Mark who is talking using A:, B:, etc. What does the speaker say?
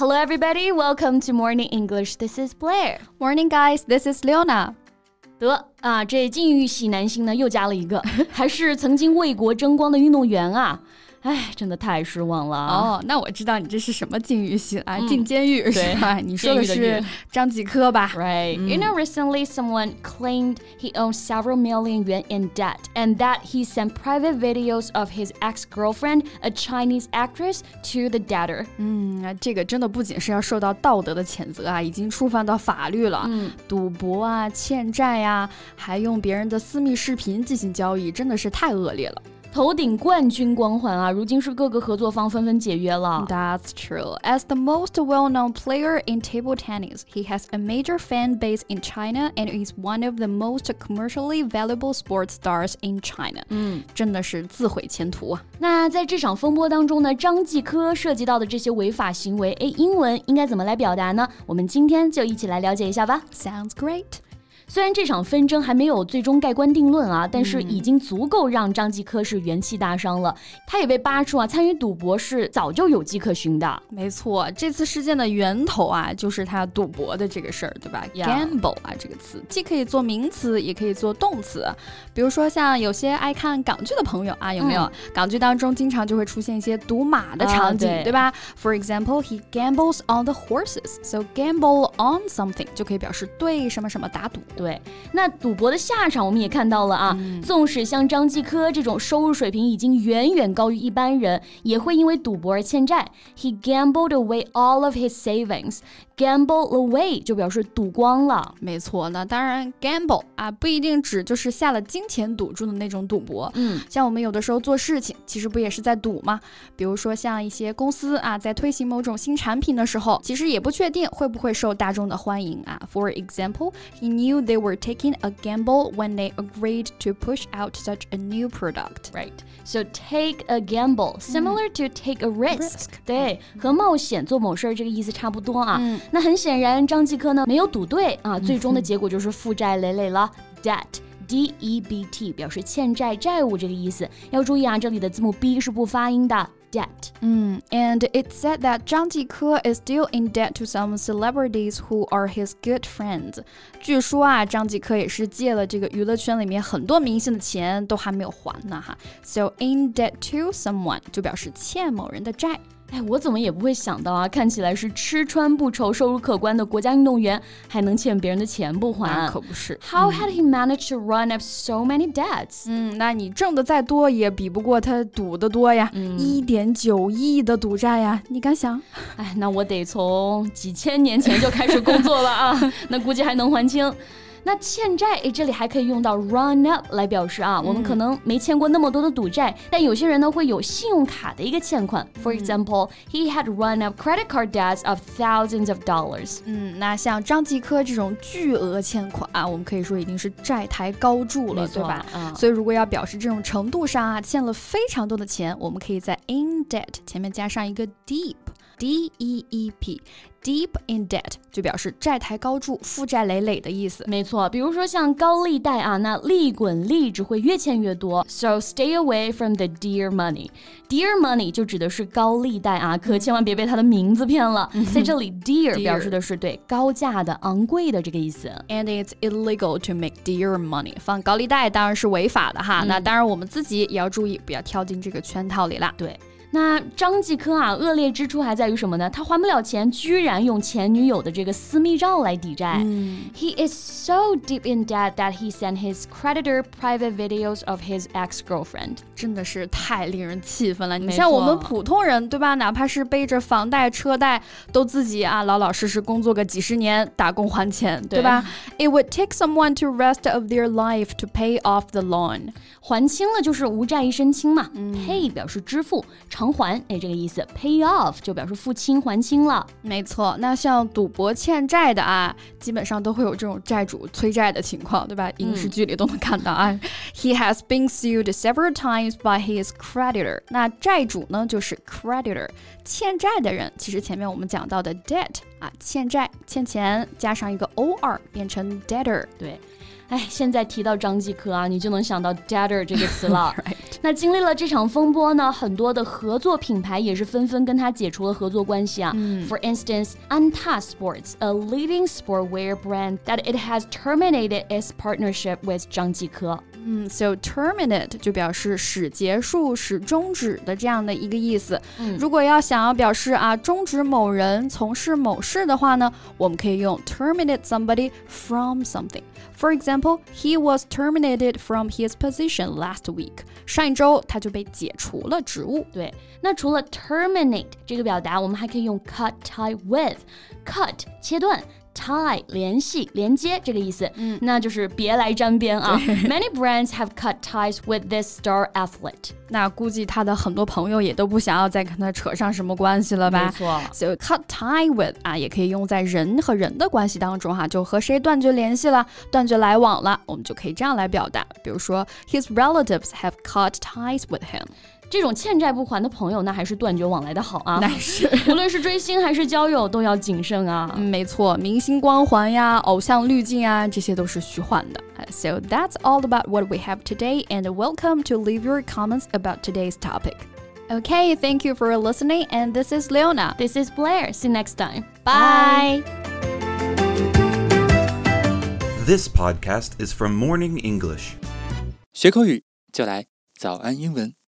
A: Hello, everybody. Welcome to Morning English. This is Blair.
B: Morning, guys. This is Leona.
A: 得啊，这禁欲系男星呢又加了一个，还是曾经为国争光的运动员啊。 哎，真的太失望了
B: 哦！那我知道你这是什么禁欲系啊？进监狱是吧？你说的是张继科吧
A: ？Right. You know, recently someone claimed he owed several million yuan in debt, and that he sent private videos of his ex-girlfriend, a Chinese actress, to the debtor.
B: 嗯，这个真的不仅是要受到道德的谴责啊，已经触犯到法律了。嗯，赌博啊，欠债呀，还用别人的私密视频进行交易，真的是太恶劣了。
A: 头顶冠军光环啊，如今是各个合作方纷纷解约了。
B: That's true. As the most well-known player in table tennis, he has a major fan base in China and is one of the most commercially valuable sports stars in China. 嗯，真的是自毁前途啊。
A: 那在这场风波当中呢，张继科涉及到的这些违法行为，哎，英文应该怎么来表达呢？我们今天就一起来了解一下吧。
B: Sounds great.
A: 虽然这场纷争还没有最终盖棺定论啊，但是已经足够让张继科是元气大伤了。他也被扒出啊，参与赌博是早就有迹可循的。
B: 没错，这次事件的源头啊，就是他赌博的这个事儿，对吧？Gamble 啊，这个词既可以做名词，也可以做动词。比如说像有些爱看港剧的朋友啊，有没有？港剧当中经常就会出现一些赌马的场景，对吧？For example, he gambles on the horses. So gamble on something 就可以表示对什么什么打赌。
A: 对，那赌博的下场我们也看到了啊。纵使像张继科这种收入水平已经远远高于一般人，也会因为赌博而欠债。He gambled away all of his savings. Gamble away 就表示赌光了。
B: 没错，那当然，gamble 啊不一定指就是下了金钱赌注的那种赌博。嗯，像我们有的时候做事情，其实不也是在赌吗？比如说像一些公司啊，在推行某种新产品的时候，其实也不确定会不会受大众的欢迎啊。For example, he knew they were taking a gamble when they agreed to push out such a new product.
A: Right. So take a gamble, similar to take a risk. 对，和冒险做某事儿这个意思差不多啊。那很显然，张继科呢没有赌对啊，最终的结果就是负债累累了。Debt，D E B T 表示欠债、债务这个意思。要注意啊，这里的字母 B 是不发音的。 debt.
B: Mm, and it said that Zhang Jike is still in debt to some celebrities who are his good friends. 据说啊，张继科也是借了这个娱乐圈里面很多明星的钱，都还没有还呢哈。So in debt to someone 就表示欠某人的债。
A: 哎，我怎么也不会想到啊！看起来是吃穿不愁、收入可观的国家运动员，还能欠别人的钱不还？
B: 可不是。
A: How had he managed to run up so many debts？
B: 嗯，那你挣的再多，也比不过他赌的多呀！一点九亿的赌债呀，你敢想？
A: 哎，那我得从几千年前就开始工作了啊，那估计还能还清。那欠债，诶，这里还可以用到 run up 来表示啊，我们可能没欠过那么多的赌债，但有些人呢会有信用卡的一个欠款。For example, he had run up credit card debts of thousands of dollars。
B: 嗯，那像张继科这种巨额欠款，啊我们可以说已经是债台高筑了，对吧？嗯。所以如果要表示这种程度上啊，欠了非常多的钱，我们可以在 in debt 前面加上一个 deep，D E E P。Deep in debt 就表示债台高筑、负债累累的意思。
A: 没错，比如说像高利贷啊，那利滚利只会越欠越多。So stay away from the dear money. Dear money 就指的是高利贷啊，可千万别被它的名字骗了。在这里，dear 表示的是对高价的、昂贵的这个意思。
B: And it's illegal to make dear money. 放高利贷当然是违法的哈。那当然我们自己也要注意，不要跳进这个圈套里啦。
A: 对。那张继科啊，恶劣之处还在于什么呢？他还不了钱，居然用前女友的这个私密照来抵债。He is so deep in debt that he sent his creditor private videos of his ex-girlfriend。
B: 真的是太令人气愤了。你像我们普通人，对吧？哪怕是背着房贷、车贷，都自己啊老老实实工作个几十年，打工还钱，对吧？It would take someone to rest of their life to pay off the loan。
A: 还清了就是无债一身轻嘛。Pay 表示支付。 偿还，哎，这个意思，pay off 就表示付清还清了。
B: 没错，那像赌博欠债的啊，基本上都会有这种债主催债的情况，对吧？影视剧里都能看到啊。He has been sued several times by his creditor。那债主呢，就是 creditor，欠债的人。其实前面我们讲到的 debt 啊，欠债、欠钱，加上一个 or 变成 debtor。
A: 对。哎，现在提到张继科啊，你就能想到 debtor 这个词了。那经历了这场风波呢，很多的合作品牌也是纷纷跟他解除了合作关系啊。For instance, Anta Sports, a leading sportwear brand, that it has terminated its partnership with 张继科。
B: 嗯，so terminate 就表示使结束、使终止的这样的一个意思。嗯，如果要想要表示啊终止某人从事某事的话呢，我们可以用 terminate somebody from something。For example, he was terminated from his position last week。上一周他就被解除了职务。
A: 对，那除了 terminate 这个表达，我们还可以用 cut tie with。cut 切断。 Tie 联系连接这个意思，嗯，那就是别来沾边啊。Many brands have cut ties with this star athlete。
B: 那估计他的很多朋友也都不想要再跟他扯上什么关系了吧？
A: 没错。
B: So cut tie with 啊，也可以用在人和人的关系当中哈，就和谁断绝联系了，断绝来往了，我们就可以这样来表达。比如说，His relatives have cut ties with him。
A: 这种欠债不还的朋友，那还是断绝往来的好啊。
B: 那是，
A: 无论是追星还是交友，都要谨慎啊。
B: 没错，明星光环呀、偶像滤镜啊，这些都是虚幻的。So that's all about what we have today, and welcome to leave your comments about today's topic. Okay, thank you for listening, and this is Leona.
A: This is Blair. See you next time.
B: Bye.
C: This podcast is from Morning English.
D: 学口语就来早安英文。